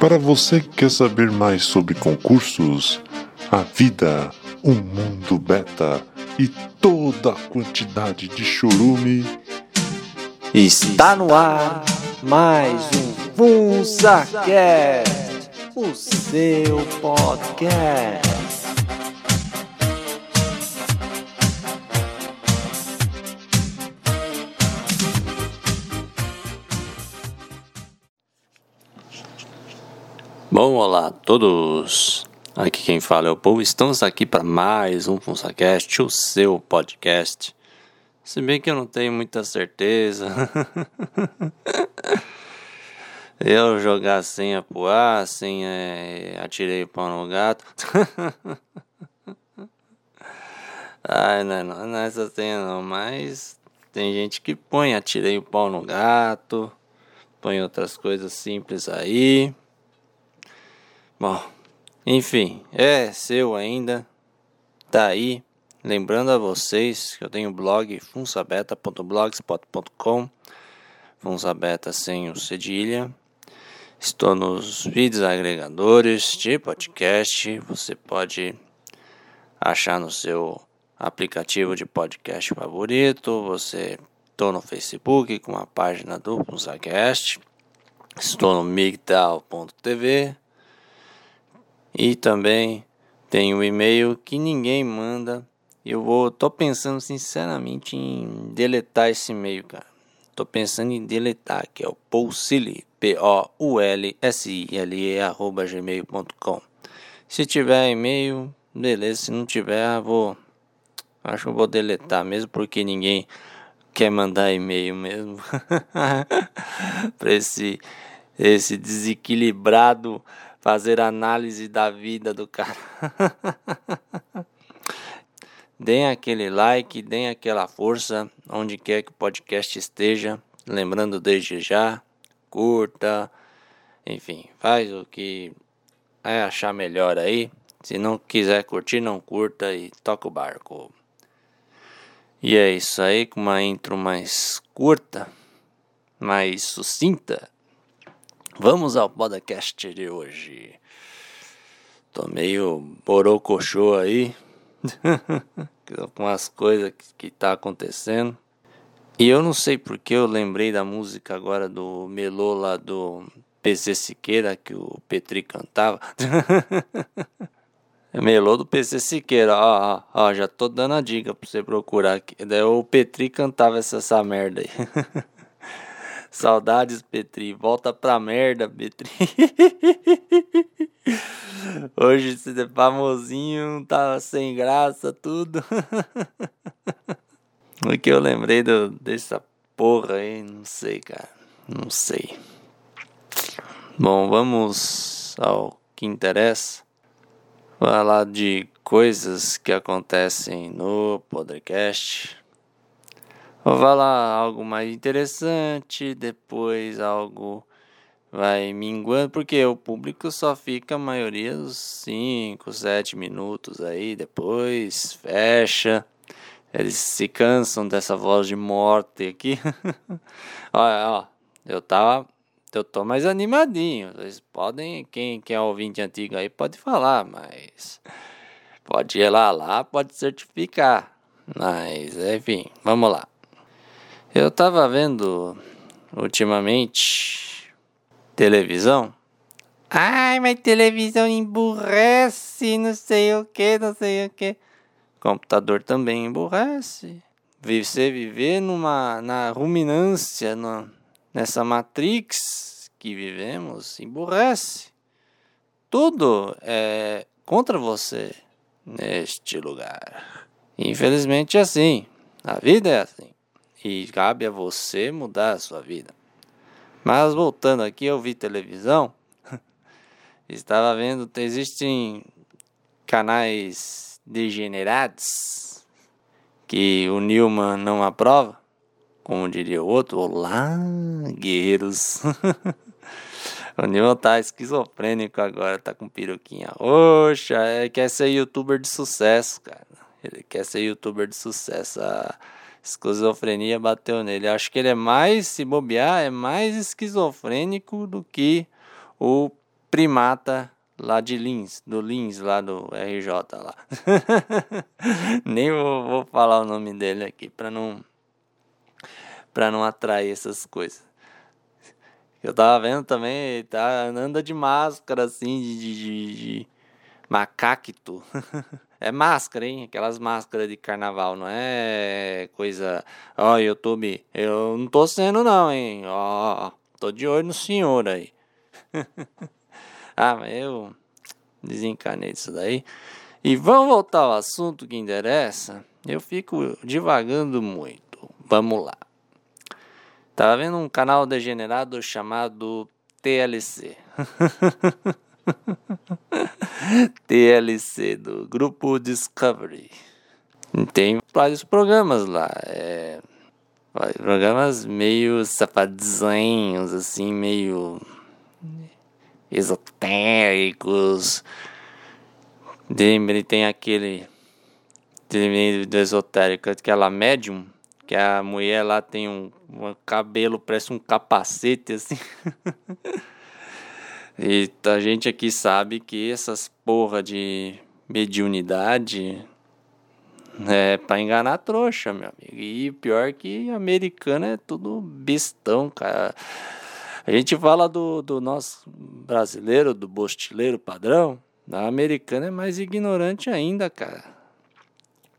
Para você que quer saber mais sobre concursos, a vida, o mundo beta e toda a quantidade de chorume, Está no ar mais um FunsaCast, o seu podcast. Bom, olá a todos. Aqui quem fala é o Paul. Estamos aqui para mais um FunsaCast, o seu podcast. Se bem que eu não tenho muita certeza. eu jogar a senha pro ar, sem é, atirei o pau no gato. Ai, não, não, não é essa senha não, mas tem gente que põe atirei o pau no gato, põe outras coisas simples aí. Bom, enfim, é seu ainda, tá aí. Lembrando a vocês que eu tenho blog funsabeta.blogspot.com Funsabeta sem o cedilha. Estou nos vídeos agregadores de podcast. Você pode achar no seu aplicativo de podcast favorito. Você estou no Facebook com a página do FunsaCast. Estou no migtal.tv. E também tem o e-mail que ninguém manda eu vou, tô pensando sinceramente em deletar esse e-mail, cara. Tô pensando em deletar, que é o Poulsili, P-O-U-L-S-I-L-E, arroba gmail.com. Se tiver e-mail, beleza. Se não tiver, vou. Acho que vou deletar mesmo, porque ninguém quer mandar e-mail mesmo. pra esse, esse desequilibrado fazer análise da vida do cara. Deem aquele like, deem aquela força onde quer que o podcast esteja. Lembrando desde já, curta, enfim, faz o que é achar melhor aí. Se não quiser curtir, não curta e toca o barco. E é isso aí, com uma intro mais curta, mais sucinta. Vamos ao podcast de hoje. Tô meio borocochô aí. com as coisas que, que tá acontecendo. E eu não sei porque eu lembrei da música agora do Melô lá do PC Siqueira que o Petri cantava. Melô do PC Siqueira, ó, ó, ó, já tô dando a dica pra você procurar aqui. Daí o Petri cantava essa, essa merda aí. Saudades, Petri. Volta pra merda, Petri. Hoje você é famosinho, tá sem graça, tudo. o que eu lembrei do, dessa porra aí, não sei, cara. Não sei. Bom, vamos ao que interessa. Falar de coisas que acontecem no podcast. Vou falar algo mais interessante, depois algo vai minguando, porque o público só fica a maioria dos 5, 7 minutos aí, depois fecha. Eles se cansam dessa voz de morte aqui. Olha, ó, eu tava. Eu tô mais animadinho. Vocês podem, quem, quem é ouvinte antigo aí pode falar, mas pode ir lá, lá, pode certificar. Mas, enfim, vamos lá. Eu tava vendo ultimamente televisão. Ai, mas televisão emburrece, não sei o que, não sei o que. Computador também emburrece. Você viver numa na ruminância, no, nessa matrix que vivemos, emburrece. Tudo é contra você neste lugar. Infelizmente é assim. A vida é assim. E cabe a você mudar a sua vida. Mas voltando aqui, eu vi televisão. Estava vendo, existem canais degenerados que o Newman não aprova, como diria o outro. Olá, guerreiros. o Newman tá esquizofrênico agora, tá com peruquinha roxa, é, quer ser youtuber de sucesso, cara. Ele quer ser youtuber de sucesso. A esquizofrenia bateu nele. Acho que ele é mais, se bobear, é mais esquizofrênico do que o primata lá de Lins, do Lins, lá do RJ lá. Nem vou, vou, falar o nome dele aqui para não para não atrair essas coisas. Eu tava vendo também, tá anda de máscara assim de, de, de, de macacto. é máscara, hein? Aquelas máscaras de carnaval, não é coisa. Ó, oh, YouTube, eu não tô sendo não, hein? Ó, oh, tô de olho no senhor aí. ah, eu desencanei disso daí. E vamos voltar ao assunto que interessa. Eu fico divagando muito. Vamos lá. Tava vendo um canal degenerado chamado TLC. TLC do Grupo Discovery. Tem vários programas lá. É, programas meio safadinhos, assim, meio esotéricos. Ele tem aquele do esotérico, aquela médium, que a mulher lá tem um, um cabelo, parece um capacete assim. e a gente aqui sabe que essas porra de mediunidade é pra enganar trouxa, meu amigo. E pior que americano é tudo bestão, cara. A gente fala do, do nosso brasileiro, do bostileiro padrão, da americana é mais ignorante ainda, cara.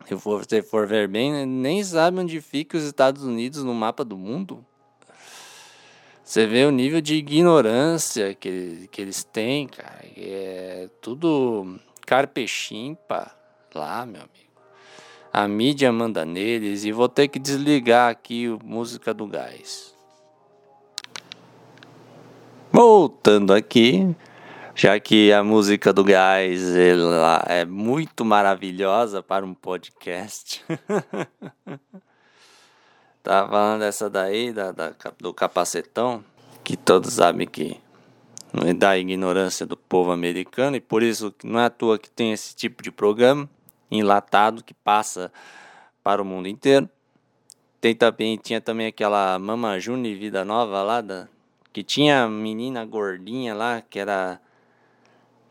Se você for ver bem, nem sabe onde fica os Estados Unidos no mapa do mundo. Você vê o nível de ignorância que, que eles têm, cara. É tudo carpechimpa lá, meu amigo. A mídia manda neles e vou ter que desligar aqui o música do gás. Voltando aqui, já que a música do Gás ela é muito maravilhosa para um podcast. tá falando dessa daí, da, da, do capacetão, que todos sabem que não é da ignorância do povo americano, e por isso não é à toa que tem esse tipo de programa enlatado que passa para o mundo inteiro. Tem também, tinha também aquela Mama June Vida Nova lá da, que tinha menina gordinha lá, que era.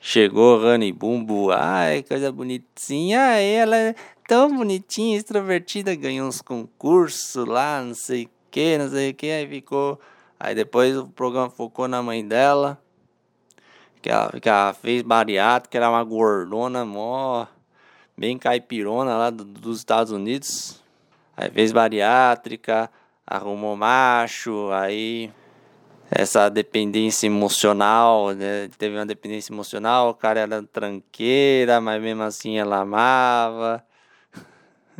Chegou Rani Bumbo, ai, coisa bonitinha. Ai, ela é tão bonitinha, extrovertida, ganhou uns concursos lá, não sei o que, não sei o que, aí ficou. Aí depois o programa focou na mãe dela, que ela, que ela fez bariátrica, era uma gordona mó, bem caipirona lá do, dos Estados Unidos. Aí fez bariátrica, arrumou macho, aí essa dependência emocional, né? Teve uma dependência emocional, o cara era tranqueira, mas mesmo assim ela amava.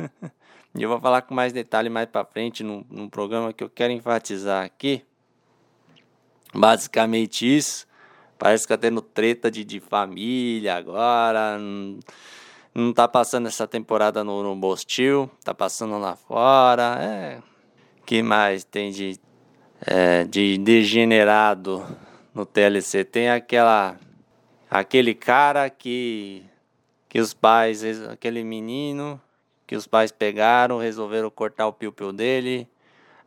e eu vou falar com mais detalhe mais para frente num, num programa que eu quero enfatizar aqui. Basicamente isso. Parece que tá tendo treta de, de família agora. Não, não tá passando essa temporada no, no Bostil, tá passando lá fora. É. que mais tem de é, de degenerado no TLC. Tem aquela aquele cara que que os pais, aquele menino que os pais pegaram, resolveram cortar o piu-piu dele.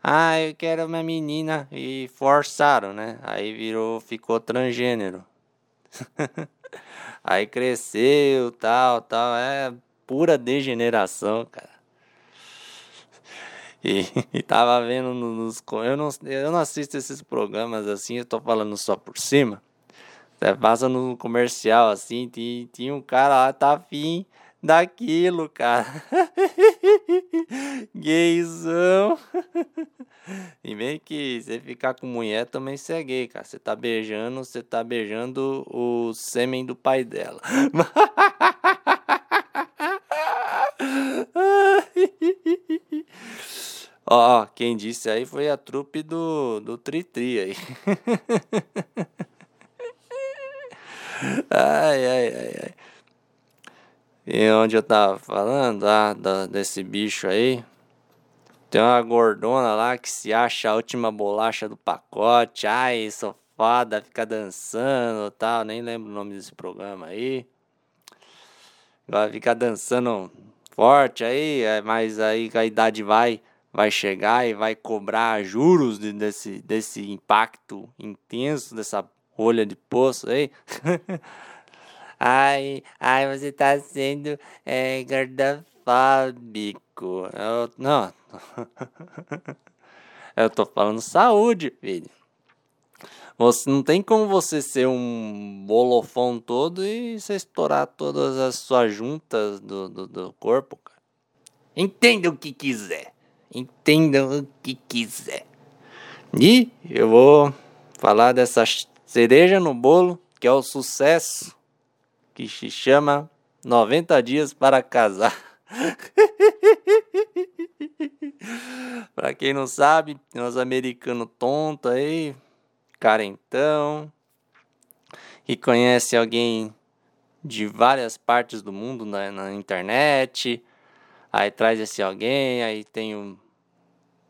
Ah, eu quero uma menina e forçaram, né? Aí virou, ficou transgênero. Aí cresceu, tal, tal, é pura degeneração, cara. E, e tava vendo nos. Eu não, eu não assisto esses programas assim, eu tô falando só por cima. Você passa no comercial assim, tinha, tinha um cara lá, tá afim daquilo, cara. Gayzão. E bem que você ficar com mulher também você é gay, cara. Você tá beijando, você tá beijando o sêmen do pai dela. Ó, quem disse aí foi a trupe do, do Tritri aí. ai, ai, ai, ai. E onde eu tava falando, ah, da, desse bicho aí. Tem uma gordona lá que se acha a última bolacha do pacote. Ai, sou foda, fica dançando tal. Nem lembro o nome desse programa aí. Vai ficar dançando forte aí, é, mas aí a idade vai vai chegar e vai cobrar juros de, desse, desse impacto intenso, dessa rolha de poço aí. ai, ai, você tá sendo é, gordofóbico. Eu, não. Eu tô falando saúde, filho. Você não tem como você ser um bolofão todo e você estourar todas as suas juntas do, do, do corpo, cara. Entenda o que quiser. Entenda o que quiser. E eu vou falar dessa cereja no bolo, que é o sucesso que se chama 90 dias para casar. pra quem não sabe, tem uns americanos tontos aí, carentão, que conhece alguém de várias partes do mundo na, na internet, aí traz esse alguém, aí tem um,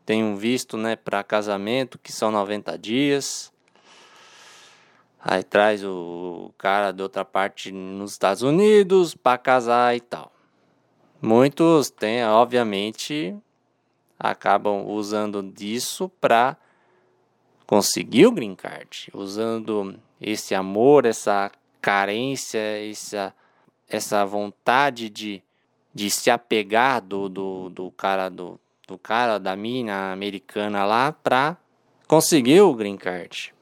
tem um visto né, para casamento, que são 90 dias. Aí traz o cara de outra parte nos Estados Unidos para casar e tal. Muitos têm, obviamente, acabam usando disso para conseguir o green card, usando esse amor, essa carência, essa, essa vontade de, de se apegar do, do, do cara do, do cara da mina americana lá para conseguir o green card.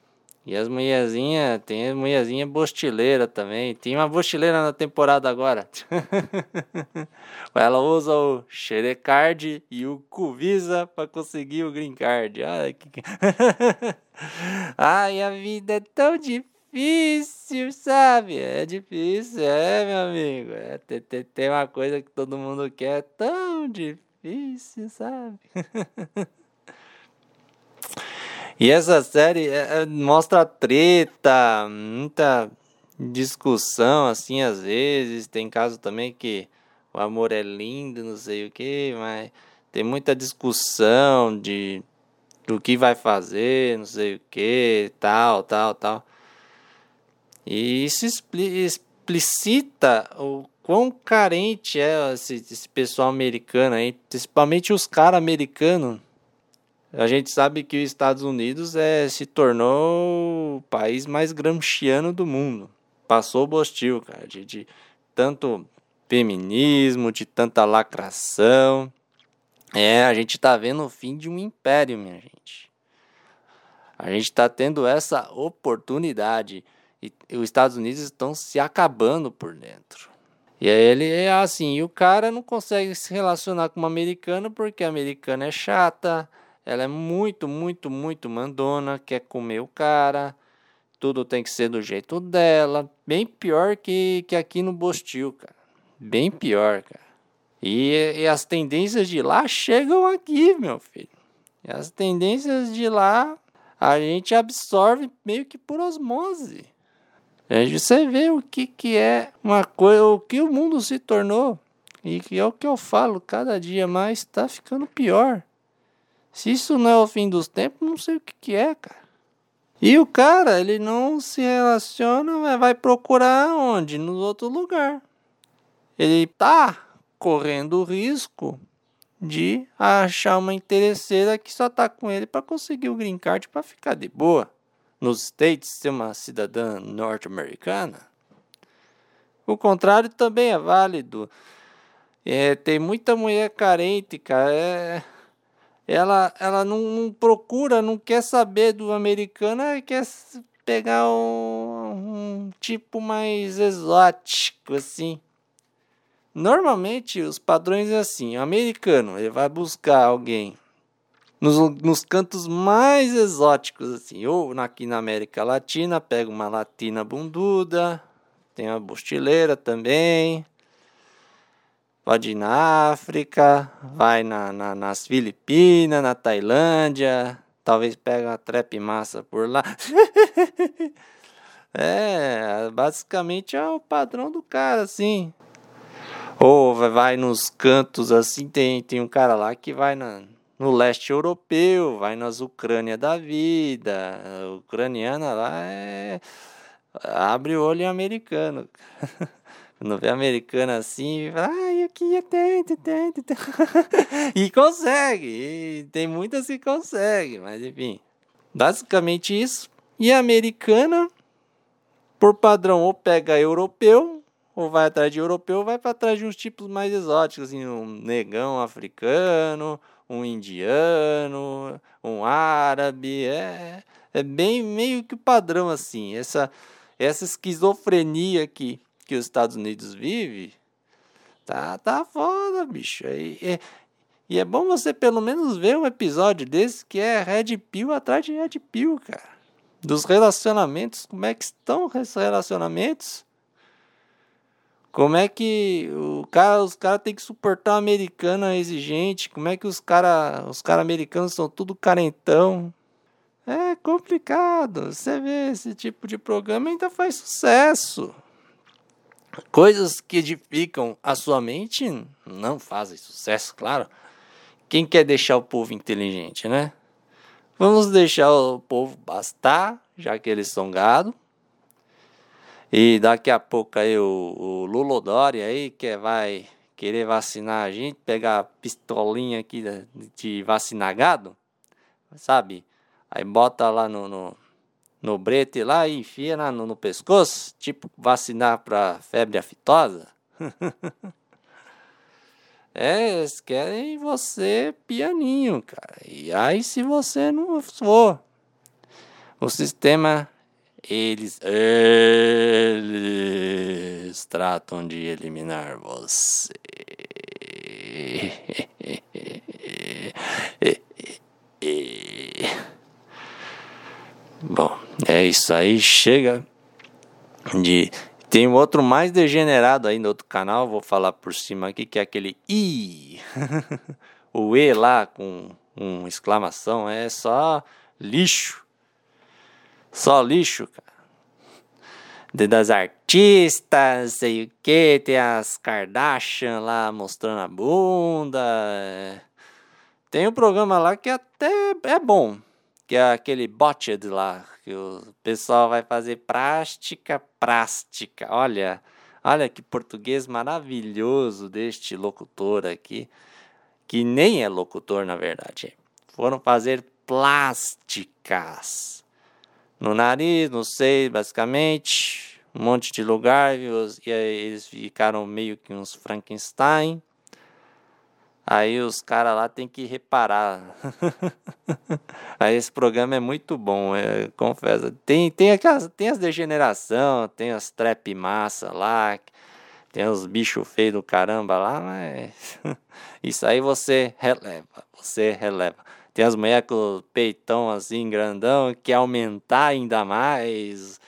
E as mulherzinhas, tem as mulherzinhas bostileira também. Tem uma bostileira na temporada agora. Ela usa o Xerecard e o Cuvisa para conseguir o Green Card. Ai, que... Ai, a vida é tão difícil, sabe? É difícil, é, meu amigo. É, tem, tem uma coisa que todo mundo quer tão difícil, sabe? E essa série é, é, mostra treta, muita discussão, assim, às vezes. Tem caso também que o amor é lindo, não sei o que, mas tem muita discussão de do que vai fazer, não sei o que, tal, tal, tal. E isso explicita o quão carente é esse, esse pessoal americano aí, principalmente os caras americanos a gente sabe que os Estados Unidos é, se tornou o país mais gramsciano do mundo. Passou o Bostil, cara, de, de tanto feminismo, de tanta lacração. É, a gente tá vendo o fim de um império, minha gente. A gente tá tendo essa oportunidade e os Estados Unidos estão se acabando por dentro. E aí ele é assim, e o cara não consegue se relacionar com uma americana porque a americana é chata, ela é muito, muito, muito mandona, quer comer o cara, tudo tem que ser do jeito dela. Bem pior que, que aqui no Bostil, cara. Bem pior, cara. E, e as tendências de lá chegam aqui, meu filho. E as tendências de lá a gente absorve meio que por osmose. E você vê o que, que é uma coisa, o que o mundo se tornou. E que é o que eu falo, cada dia mais está ficando pior. Se isso não é o fim dos tempos, não sei o que, que é, cara. E o cara, ele não se relaciona, vai procurar onde? No outro lugar. Ele tá correndo o risco de achar uma interesseira que só tá com ele para conseguir o green card para ficar de boa. Nos States, ser uma cidadã norte-americana. O contrário também é válido. É, tem muita mulher carente, cara. É, ela, ela não, não, procura, não quer saber do americano, ela quer pegar um, um tipo mais exótico, assim. Normalmente os padrões é assim, o americano ele vai buscar alguém nos, nos cantos mais exóticos, assim, ou aqui na América Latina, pega uma latina bunduda, tem uma bostileira também, Pode ir na África, vai na, na, nas Filipinas, na Tailândia, talvez pegue uma trap massa por lá. é, basicamente é o padrão do cara, assim. Ou vai nos cantos assim, tem, tem um cara lá que vai na, no leste europeu, vai nas Ucrânia da vida. A ucraniana lá é. Abre o olho em americano. Quando vê americana assim, ai, eu queria tanto, tanto, tanto. e consegue. E tem muitas que conseguem, mas enfim. Basicamente isso. E a americana por padrão, ou pega europeu, ou vai atrás de europeu, ou vai para trás de uns tipos mais exóticos, assim, um negão africano, um indiano, um árabe, é, é bem meio que o padrão assim. Essa essa esquizofrenia que que os Estados Unidos vive, tá tá foda, bicho. E, e, e é bom você pelo menos ver um episódio desse que é Red Pill atrás de Red Pill, cara dos relacionamentos, como é que estão os relacionamentos? Como é que o cara, os caras têm que suportar um americano exigente? Como é que os caras os cara americanos são tudo carentão? É complicado. Você vê esse tipo de programa ainda faz sucesso. Coisas que edificam a sua mente não fazem sucesso, claro. Quem quer deixar o povo inteligente, né? Vamos deixar o povo bastar, já que eles são gado. E daqui a pouco aí o, o Lulodori aí que vai querer vacinar a gente, pegar a pistolinha aqui de, de vacinar gado, sabe? Aí bota lá no, no, no brete lá e enfia na, no, no pescoço, tipo vacinar para febre aftosa. É, eles querem você pianinho, cara. E aí, se você não for, o sistema, eles, eles tratam de eliminar você. Bom, é isso aí. Chega de tem um outro mais degenerado aí no outro canal, vou falar por cima aqui, que é aquele I. o E lá com um exclamação é só lixo. Só lixo, cara. Das artistas, sei o que, tem as Kardashian lá mostrando a bunda. Tem um programa lá que até é bom, que é aquele Botched lá, que o pessoal vai fazer prática, prática. Olha, olha que português maravilhoso deste locutor aqui, que nem é locutor na verdade. Foram fazer plásticas no nariz, no seio, basicamente, um monte de lugar, e eles ficaram meio que uns Frankenstein. Aí os caras lá tem que reparar. Aí esse programa é muito bom, é, confesso. Tem, tem, aquelas, tem as degeneração, tem as trap massa lá, tem os bichos feios do caramba lá, mas isso aí você releva, você releva. Tem as mulheres com o peitão assim, grandão, que aumentar ainda mais.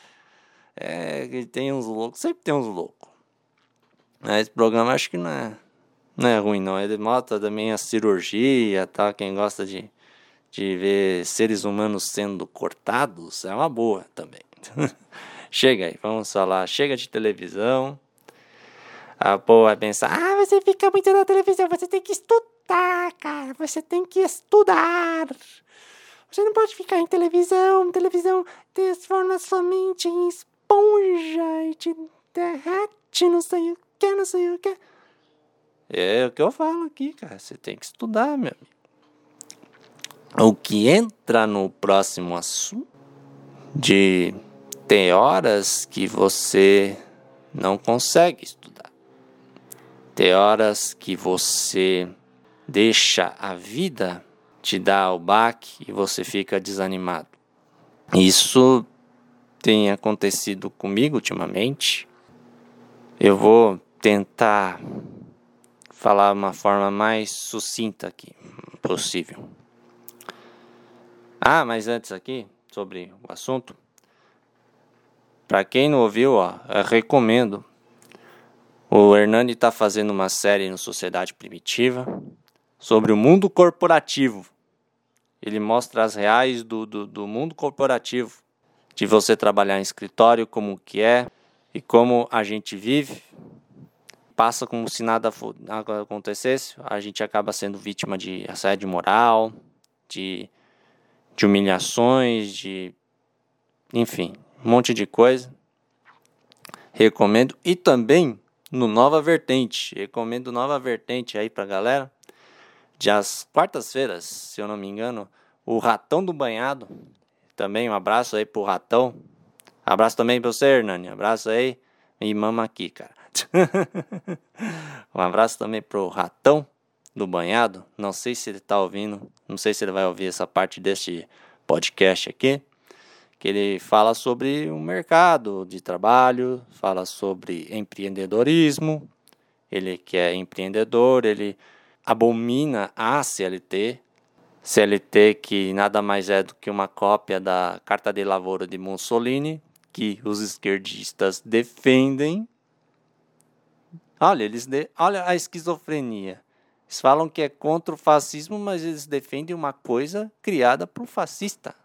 É, tem uns loucos, sempre tem uns loucos. Esse programa acho que não é não é ruim não. Ele mostra também a cirurgia, tá? Quem gosta de, de ver seres humanos sendo cortados é uma boa também. chega aí, vamos falar. Chega de televisão. A povo vai pensar: ah, você fica muito na televisão, você tem que estudar, cara. Você tem que estudar. Você não pode ficar em televisão. Televisão transforma sua mente em esponja e te derrete, não sei o que, não sei o que. É o que eu falo aqui, cara. Você tem que estudar, meu amigo. O que entra no próximo assunto de tem horas que você não consegue estudar. Tem horas que você deixa a vida te dar o baque e você fica desanimado. Isso tem acontecido comigo ultimamente. Eu vou tentar falar uma forma mais sucinta aqui possível. Ah, mas antes aqui, sobre o assunto, para quem não ouviu, ó, recomendo. O Hernani está fazendo uma série no Sociedade Primitiva sobre o mundo corporativo. Ele mostra as reais do, do, do mundo corporativo, de você trabalhar em escritório, como que é e como a gente vive passa como se nada acontecesse, a gente acaba sendo vítima de assédio moral, de, de humilhações, de. enfim, um monte de coisa. Recomendo. E também no Nova Vertente. Recomendo Nova Vertente aí pra galera. De as quartas-feiras, se eu não me engano, o Ratão do Banhado. Também um abraço aí pro Ratão. Abraço também pra você, Hernani. Abraço aí. E mama aqui, cara. um abraço também pro Ratão do Banhado. Não sei se ele tá ouvindo. Não sei se ele vai ouvir essa parte deste podcast aqui. Que ele fala sobre o mercado de trabalho, fala sobre empreendedorismo. Ele que é empreendedor, ele abomina a CLT, CLT que nada mais é do que uma cópia da Carta de Lavoura de Mussolini, que os esquerdistas defendem. Olha, eles de... olha a esquizofrenia. Eles falam que é contra o fascismo, mas eles defendem uma coisa criada por um fascista.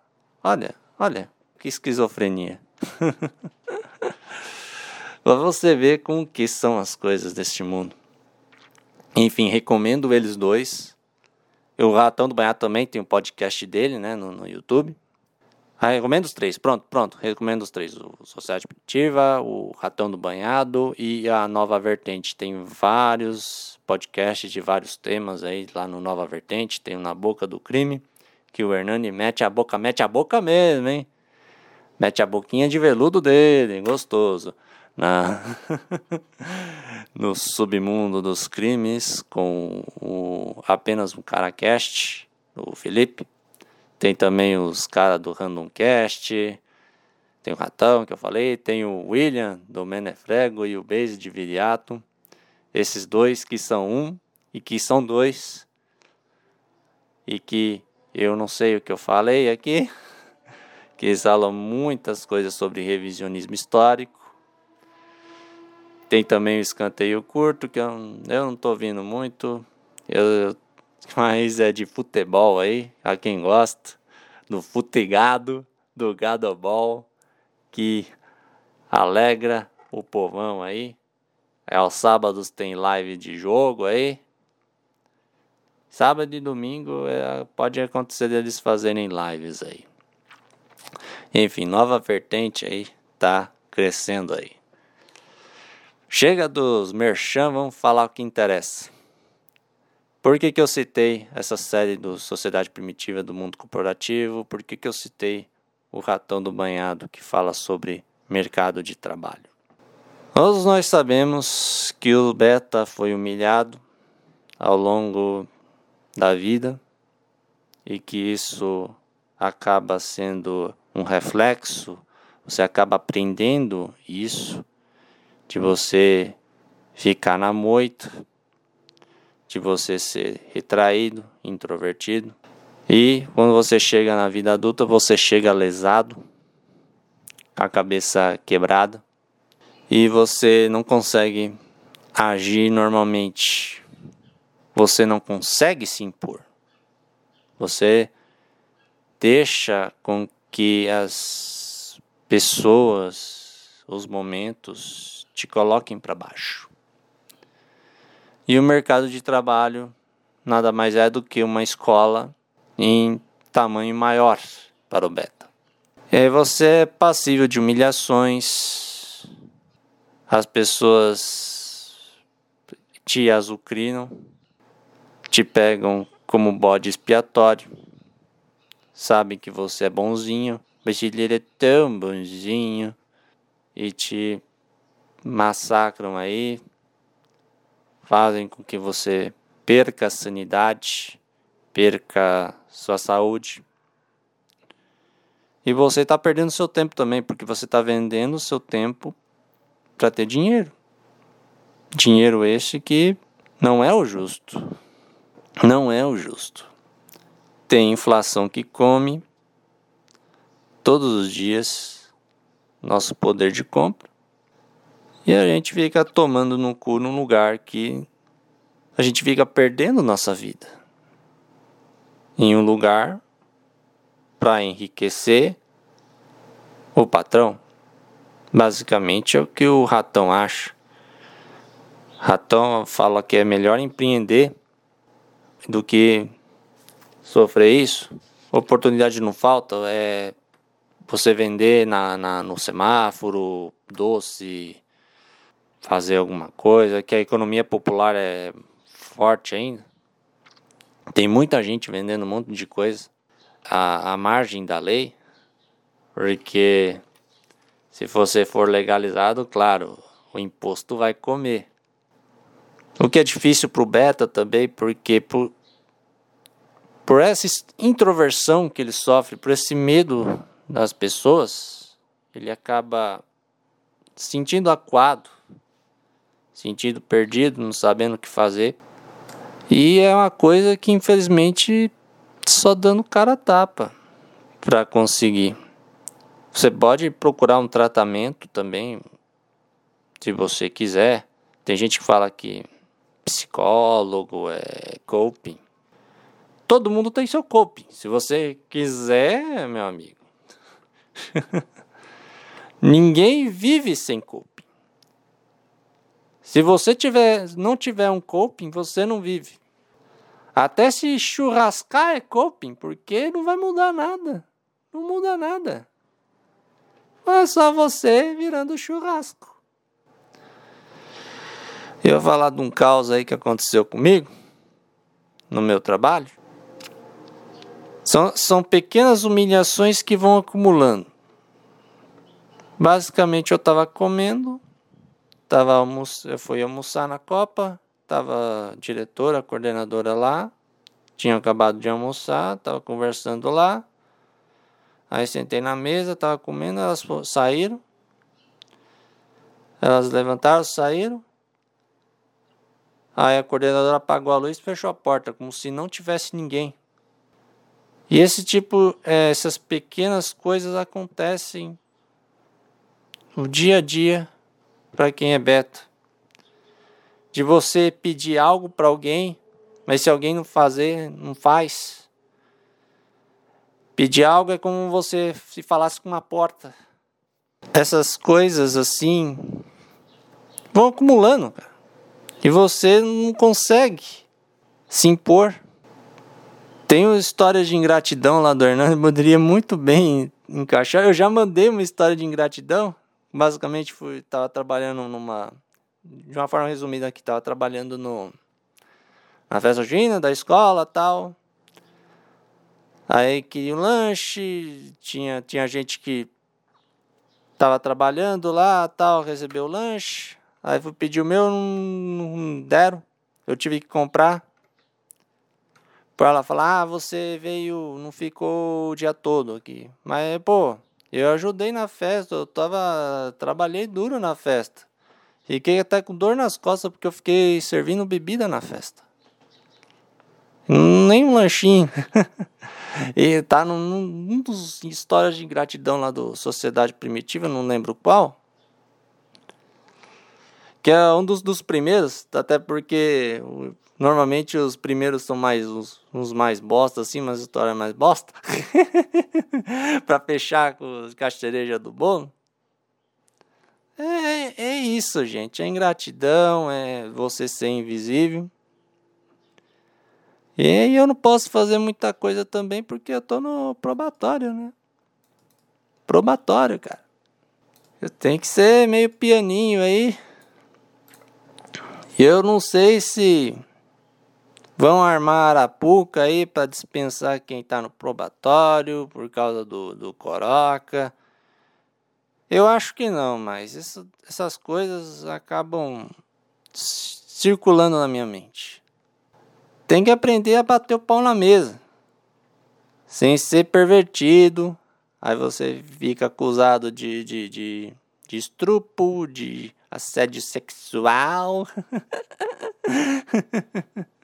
Olha, olha, que esquizofrenia. Para você ver como que são as coisas deste mundo. Enfim, recomendo eles dois. O Ratão do Banhado também tem um podcast dele, né, no, no YouTube. Ah, recomendo os três. Pronto, pronto. Recomendo os três. O Sociedade Primitiva, o Ratão do Banhado e a Nova Vertente. Tem vários podcasts de vários temas aí lá no Nova Vertente. Tem o Na Boca do Crime, que o Hernani mete a boca, mete a boca mesmo, hein? Mete a boquinha de veludo dele, gostoso. Na... no submundo dos crimes com o apenas um caracast, o Felipe. Tem também os caras do Randomcast. Tem o Ratão que eu falei. Tem o William do Menefrego e o Base de Viriato. Esses dois que são um e que são dois. E que eu não sei o que eu falei aqui. Que falam muitas coisas sobre revisionismo histórico tem também o escanteio curto, que eu, eu não tô vindo muito. Eu, mas é de futebol aí, a quem gosta. Do futegado, do gadobol, que alegra o povão aí. É, aos sábados tem live de jogo aí. Sábado e domingo é, pode acontecer deles fazerem lives aí. Enfim, nova vertente aí tá crescendo aí. Chega dos merchan, vamos falar o que interessa. Por que, que eu citei essa série do Sociedade Primitiva do Mundo Corporativo? Por que, que eu citei o Ratão do Banhado, que fala sobre mercado de trabalho? Todos nós sabemos que o beta foi humilhado ao longo da vida e que isso acaba sendo um reflexo, você acaba aprendendo isso de você ficar na moita, de você ser retraído, introvertido. E quando você chega na vida adulta, você chega lesado, a cabeça quebrada, e você não consegue agir normalmente. Você não consegue se impor. Você deixa com que as pessoas, os momentos te coloquem para baixo. E o mercado de trabalho nada mais é do que uma escola em tamanho maior para o beta. E aí você é passível de humilhações, as pessoas te azucrinam, te pegam como bode expiatório, sabem que você é bonzinho, mas ele é tão bonzinho e te massacram aí, fazem com que você perca a sanidade, perca sua saúde. E você está perdendo seu tempo também, porque você está vendendo seu tempo para ter dinheiro. Dinheiro este que não é o justo. Não é o justo. Tem inflação que come todos os dias nosso poder de compra. E a gente fica tomando no cu num lugar que a gente fica perdendo nossa vida. Em um lugar para enriquecer o patrão. Basicamente é o que o ratão acha. Ratão fala que é melhor empreender do que sofrer isso. Oportunidade não falta, é você vender na, na no semáforo, doce, fazer alguma coisa, que a economia popular é forte ainda. Tem muita gente vendendo um monte de coisa à, à margem da lei, porque Se você for legalizado, claro, o imposto vai comer. O que é difícil para o beta também, porque por, por essa introversão que ele sofre, por esse medo das pessoas, ele acaba sentindo acuado, sentindo perdido, não sabendo o que fazer. E é uma coisa que infelizmente só dando cara a tapa para conseguir. Você pode procurar um tratamento também, se você quiser. Tem gente que fala que psicólogo é coping. Todo mundo tem seu coping. Se você quiser, meu amigo. Ninguém vive sem coping. Se você tiver, não tiver um coping, você não vive. Até se churrascar é coping, porque não vai mudar nada. Não muda nada. É só você virando churrasco. Eu vou falar de um caos aí que aconteceu comigo no meu trabalho. São, são pequenas humilhações que vão acumulando. Basicamente eu estava comendo, tava almoç... eu fui almoçar na Copa, tava a diretora, a coordenadora lá, tinha acabado de almoçar, tava conversando lá. Aí sentei na mesa, tava comendo, elas saíram. Elas levantaram, saíram. Aí a coordenadora apagou a luz e fechou a porta, como se não tivesse ninguém. E esse tipo, é, essas pequenas coisas acontecem no dia a dia para quem é beta de você pedir algo para alguém, mas se alguém não fazer, não faz. Pedir algo é como você se falasse com uma porta. Essas coisas assim vão acumulando, cara. E você não consegue se impor. Tem histórias de ingratidão lá do Hernando, poderia muito bem encaixar. Eu já mandei uma história de ingratidão. Basicamente, fui, estava trabalhando numa de uma forma resumida aqui, estava trabalhando no, na festa junina da escola tal. Aí queria um lanche, tinha, tinha gente que estava trabalhando lá tal, recebeu o lanche. Aí fui pedir o meu, não, não deram. Eu tive que comprar. Por ela falar, ah, você veio, não ficou o dia todo aqui. Mas, pô, eu ajudei na festa, eu tava. Trabalhei duro na festa. Fiquei até com dor nas costas porque eu fiquei servindo bebida na festa. Nem um lanchinho. e tá num, num dos histórias de ingratidão lá do Sociedade Primitiva, não lembro qual. Que é um dos, dos primeiros, até porque normalmente os primeiros são mais os, os mais bosta, assim, mas a história é mais bosta. pra fechar com os castereja do bolo. É, é isso, gente. É ingratidão, é você ser invisível. E eu não posso fazer muita coisa também porque eu tô no probatório, né? Probatório, cara. Eu tenho que ser meio pianinho aí. Eu não sei se vão armar arapuca aí para dispensar quem tá no probatório por causa do, do coroca. Eu acho que não, mas isso, essas coisas acabam circulando na minha mente. Tem que aprender a bater o pau na mesa, sem ser pervertido. Aí você fica acusado de, de, de, de estrupo, de assédio sexual.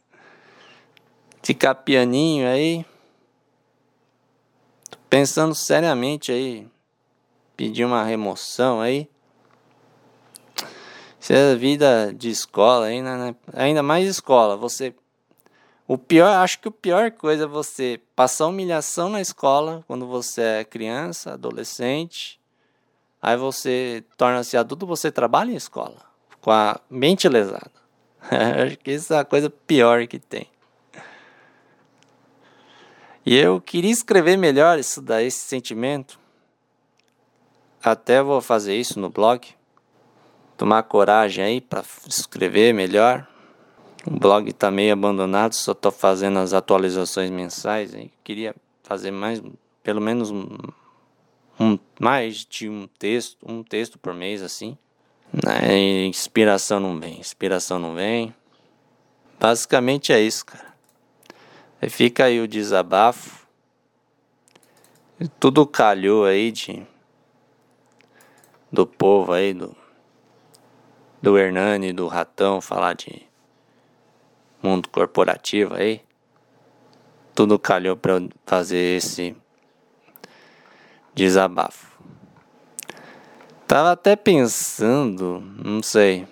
Ficar pianinho aí. Tô pensando seriamente aí pedir uma remoção aí. Isso é vida de escola ainda, né? Ainda mais escola. Você. O pior, acho que o pior coisa é você passar humilhação na escola quando você é criança, adolescente. Aí você torna-se adulto, você trabalha em escola. Com a mente lesada. acho que isso é a coisa pior que tem. E eu queria escrever melhor isso daí, esse sentimento. Até vou fazer isso no blog. Tomar coragem aí para escrever melhor. O blog está meio abandonado, só estou fazendo as atualizações mensais. Aí. Queria fazer mais, pelo menos um, mais de um texto, um texto por mês assim. Né? Inspiração não vem, inspiração não vem. Basicamente é isso, cara. Aí fica aí o desabafo. Tudo calhou aí de do povo aí do do Hernani, do Ratão falar de mundo corporativo aí. Tudo calhou para fazer esse desabafo. Tava até pensando, não sei.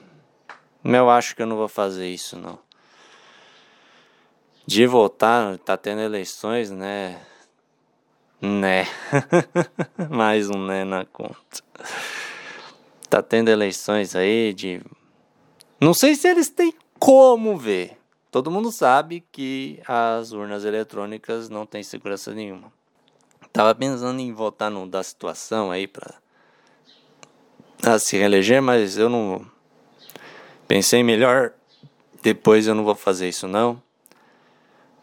Eu acho que eu não vou fazer isso não. De votar, tá tendo eleições, né? Né. Mais um né na conta. Tá tendo eleições aí de. Não sei se eles têm como ver. Todo mundo sabe que as urnas eletrônicas não têm segurança nenhuma. Tava pensando em votar no da situação aí pra se reeleger, mas eu não. Pensei melhor. Depois eu não vou fazer isso não.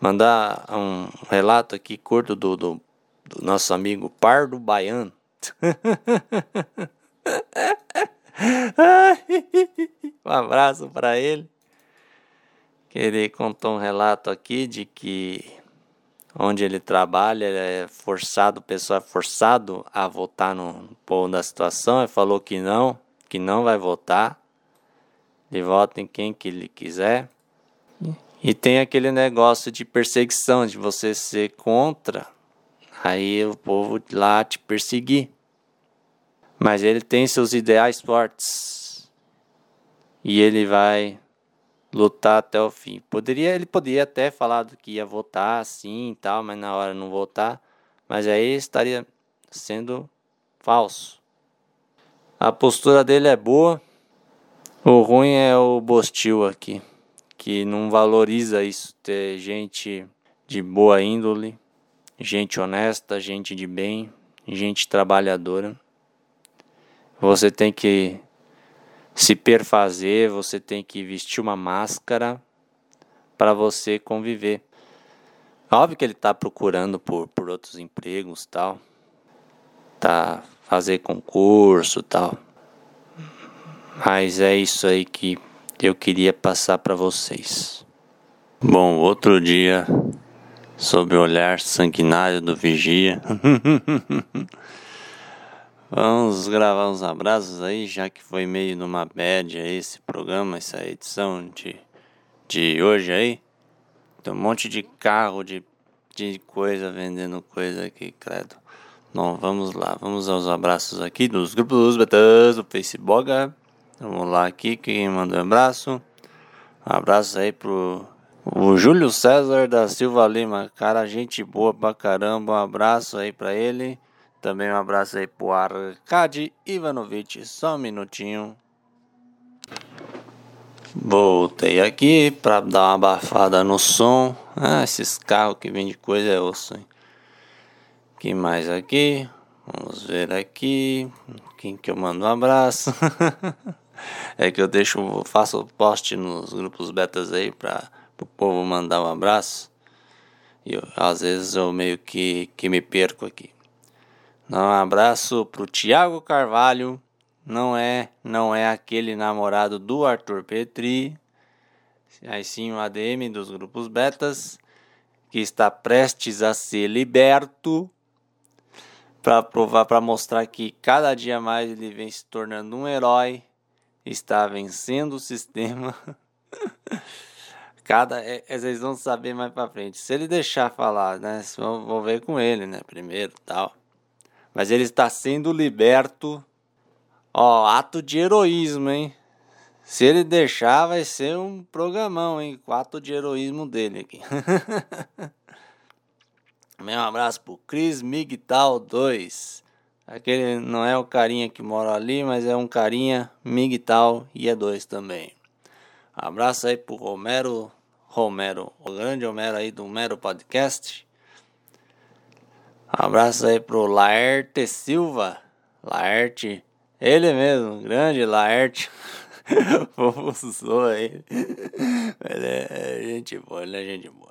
Mandar um relato aqui curto do, do, do nosso amigo Pardo Baiano. um abraço para ele. Ele contou um relato aqui de que onde ele trabalha, é forçado, o pessoal é forçado a votar no povo da situação. Ele falou que não, que não vai votar. Ele vota em quem que ele quiser. E tem aquele negócio de perseguição, de você ser contra, aí o povo lá te perseguir. Mas ele tem seus ideais fortes. E ele vai lutar até o fim. Poderia, ele poderia até falar que ia votar assim e tal, mas na hora não votar. Mas aí estaria sendo falso. A postura dele é boa. O ruim é o Bostil aqui, que não valoriza isso, ter gente de boa índole, gente honesta, gente de bem, gente trabalhadora. Você tem que se perfazer, você tem que vestir uma máscara para você conviver. Óbvio que ele está procurando por, por outros empregos tal, tá fazer concurso tal, mas é isso aí que eu queria passar para vocês. Bom, outro dia sob o olhar sanguinário do vigia. Vamos gravar uns abraços aí, já que foi meio numa bad esse programa, essa edição de, de hoje aí. Tem um monte de carro, de, de coisa vendendo coisa aqui, credo. Bom, vamos lá, vamos aos abraços aqui dos grupos betas do Facebook. Vamos lá aqui, quem mandou um abraço. Um abraço aí pro o Júlio César da Silva Lima, cara, gente boa pra caramba. Um abraço aí pra ele. Também um abraço aí pro Arkady Ivanovic, só um minutinho. Voltei aqui para dar uma abafada no som. Ah, esses carros que vêm de coisa é osso, hein? que mais aqui? Vamos ver aqui. Quem que eu mando um abraço? é que eu deixo, faço post nos grupos betas aí para o povo mandar um abraço. E eu, às vezes eu meio que, que me perco aqui. Um abraço pro Tiago Carvalho. Não é, não é aquele namorado do Arthur Petri. Aí sim o ADM dos grupos betas que está prestes a ser liberto para provar, para mostrar que cada dia mais ele vem se tornando um herói, está vencendo o sistema. cada, é, vocês vão saber mais para frente. Se ele deixar falar, né? Vou ver com ele, né? Primeiro, tal mas ele está sendo liberto. Ó, ato de heroísmo, hein? Se ele deixar, vai ser um programão, hein? Com ato de heroísmo dele aqui. Meu abraço pro Cris Migtal 2. Aquele não é o carinha que mora ali, mas é um carinha Migtal e é dois também. Abraço aí pro Romero, Romero, o grande Romero aí do Mero Podcast. Abraço aí pro Laerte Silva. Laerte, ele mesmo, grande Laerte. Zoar aí. Ele é gente boa, ele é gente boa.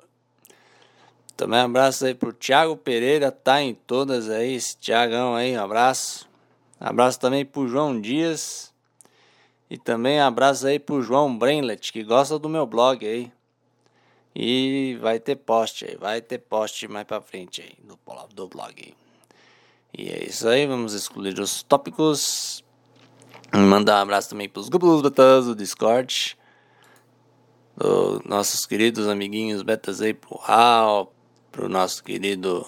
Também um abraço aí pro Thiago Pereira, tá em todas aí, esse Thiagão aí, um abraço. Abraço também pro João Dias. E também abraço aí pro João Brenlet, que gosta do meu blog aí. E vai ter post aí, vai ter post mais pra frente aí do, do blog aí. E é isso aí, vamos excluir os tópicos. Mandar um abraço também pros grupos betas do Discord. Do nossos queridos amiguinhos betas aí pro Hal, pro nosso querido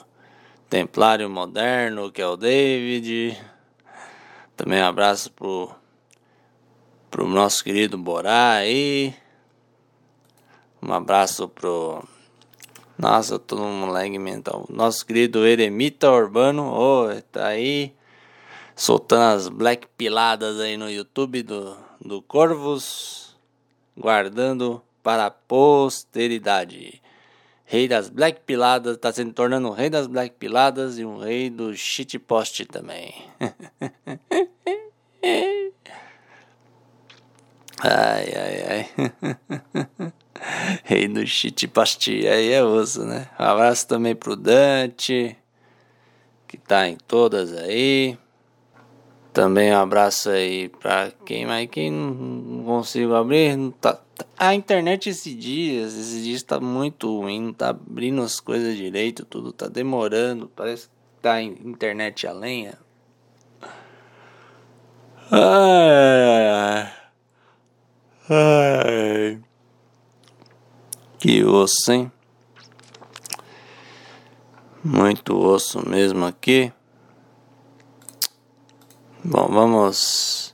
Templário Moderno, que é o David. Também um abraço pro, pro nosso querido Borá aí. Um abraço pro. Nossa, tô num lag mental. Nosso querido Eremita Urbano, oh, tá aí soltando as black piladas aí no YouTube do, do Corvus, guardando para a posteridade. Rei das Black Piladas, tá se tornando o rei das Black Piladas e um rei do shitpost também. ai, ai, ai. rei do shitpost, aí é osso, né? Um abraço também pro Dante, que tá em todas aí. Também um abraço aí pra quem mais quem não consigo abrir. Não tá, a internet esses dias, esses dias tá muito ruim, não tá abrindo as coisas direito, tudo tá demorando, parece que tá internet a lenha. Ai, ai. ai. Que osso, hein? Muito osso mesmo aqui. Bom, vamos.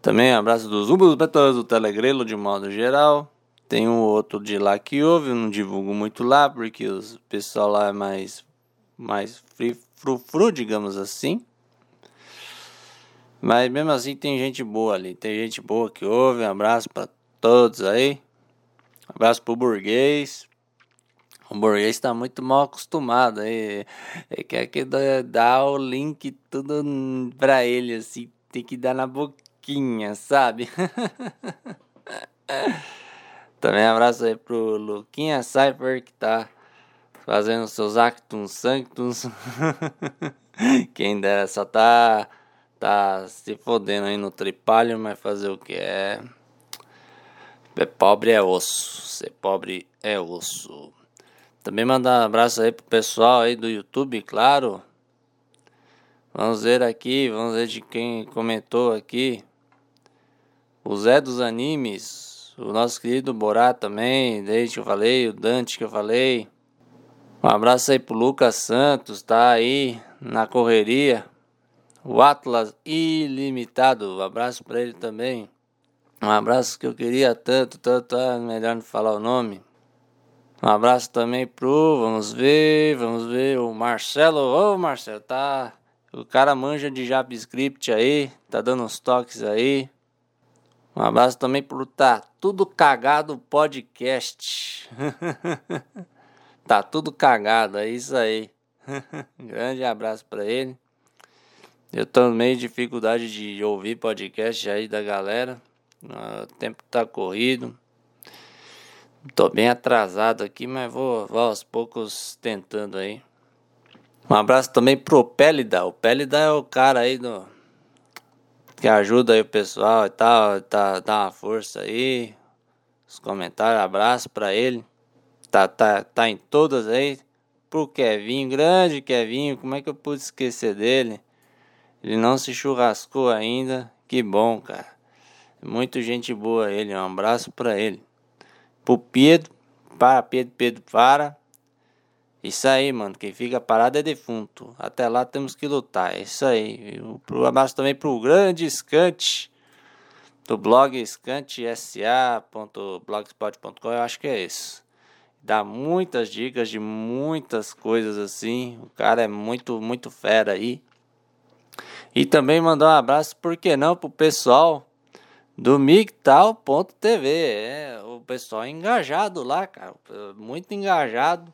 Também abraço dos Ubus Betas do Telegrelo de modo geral. Tem um outro de lá que ouve, eu não divulgo muito lá, porque o pessoal lá é mais, mais frufru, digamos assim. Mas mesmo assim tem gente boa ali, tem gente boa que ouve. Um abraço para todos aí. Um abraço pro burguês, o burguês está muito mal acostumado aí. Ele quer que dá o link tudo pra ele, assim. Tem que dar na boquinha, sabe? Também abraço aí pro Luquinha Cypher que tá fazendo seus actos sanctus. Quem dera só tá, tá se fodendo aí no tripalho, mas fazer o que é. É pobre é osso. Ser pobre é osso. Também mandar um abraço aí pro pessoal aí do YouTube, claro. Vamos ver aqui, vamos ver de quem comentou aqui. O Zé dos Animes, o nosso querido Borá também, desde que eu falei, o Dante que eu falei. Um abraço aí pro Lucas Santos, tá aí na correria. O Atlas Ilimitado, um abraço para ele também. Um abraço que eu queria tanto, tanto, é melhor não falar o nome. Um abraço também pro, vamos ver, vamos ver, o Marcelo. Ô Marcelo, tá. O cara manja de JavaScript aí, tá dando uns toques aí. Um abraço também pro Tá Tudo Cagado Podcast. tá tudo cagado, é isso aí. Grande abraço para ele. Eu meio dificuldade de ouvir podcast aí da galera. O tempo tá corrido. Tô bem atrasado aqui, mas vou, vou aos poucos tentando aí. Um abraço também pro Pélida. O Pélida é o cara aí do. Que ajuda aí o pessoal e tal. Tá, dá uma força aí. Os comentários, abraço pra ele. Tá, tá, tá em todas aí. Pro Kevinho, grande Kevinho. Como é que eu pude esquecer dele? Ele não se churrascou ainda. Que bom, cara. Muito gente boa ele. Um abraço pra ele pro Pedro. Para, Pedro, Pedro, para. Isso aí, mano. Quem fica parado é defunto. Até lá temos que lutar. É isso aí. Um abraço também pro grande Scant. Do blog scantsA.blogspot.com. Eu acho que é isso. Dá muitas dicas de muitas coisas assim. O cara é muito, muito fera aí. E também mandar um abraço, por que não, pro pessoal do migtal.tv. É, o pessoal é engajado lá, cara. Muito engajado.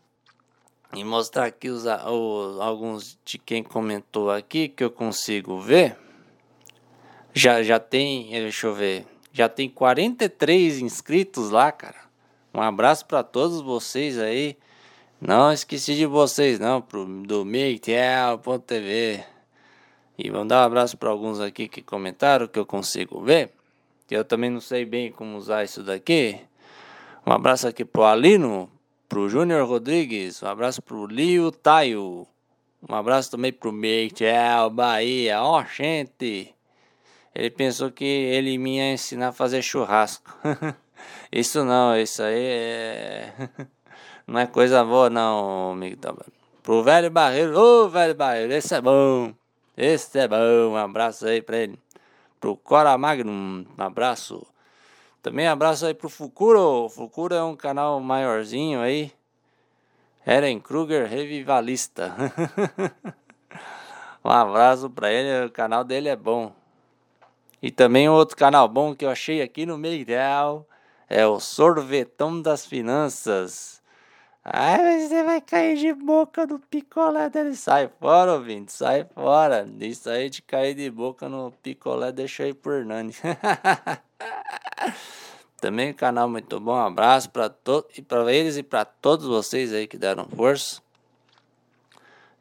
E mostrar aqui os, alguns de quem comentou aqui que eu consigo ver. Já, já tem, deixa eu ver. Já tem 43 inscritos lá, cara. Um abraço para todos vocês aí. Não esqueci de vocês, não, pro, do Miguel.tv. E vamos dar um abraço para alguns aqui que comentaram que eu consigo ver. Eu também não sei bem como usar isso daqui. Um abraço aqui pro Alino, pro Júnior Rodrigues, um abraço pro Lio Taio. Um abraço também pro Miguel Bahia. Ó, oh, gente. Ele pensou que ele me ia ensinar a fazer churrasco. isso não, isso aí é. não é coisa boa, não, amigo. Pro velho Barreiro, ô velho Barreiro, esse é bom. Esse é bom. Um abraço aí pra ele. Pro Cora Magnum, um abraço. Também abraço aí pro Fukuro. Fukuro é um canal maiorzinho aí. Eren Kruger Revivalista. um abraço pra ele, o canal dele é bom. E também outro canal bom que eu achei aqui no Meirel é o Sorvetão das Finanças. Ai, você vai cair de boca no picolé dele. Sai fora, ouvinte, sai fora. Isso aí de cair de boca no picolé deixa aí por Hernani. Também canal muito bom. Um abraço para todos e para eles e para todos vocês aí que deram força.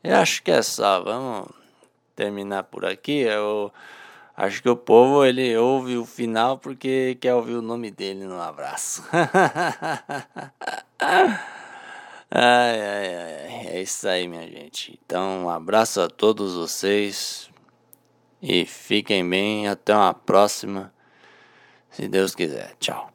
Eu acho que é só. Vamos terminar por aqui. Eu acho que o povo ele ouve o final porque quer ouvir o nome dele no abraço. Ai, ai, ai, é isso aí, minha gente. Então, um abraço a todos vocês e fiquem bem. Até uma próxima, se Deus quiser. Tchau.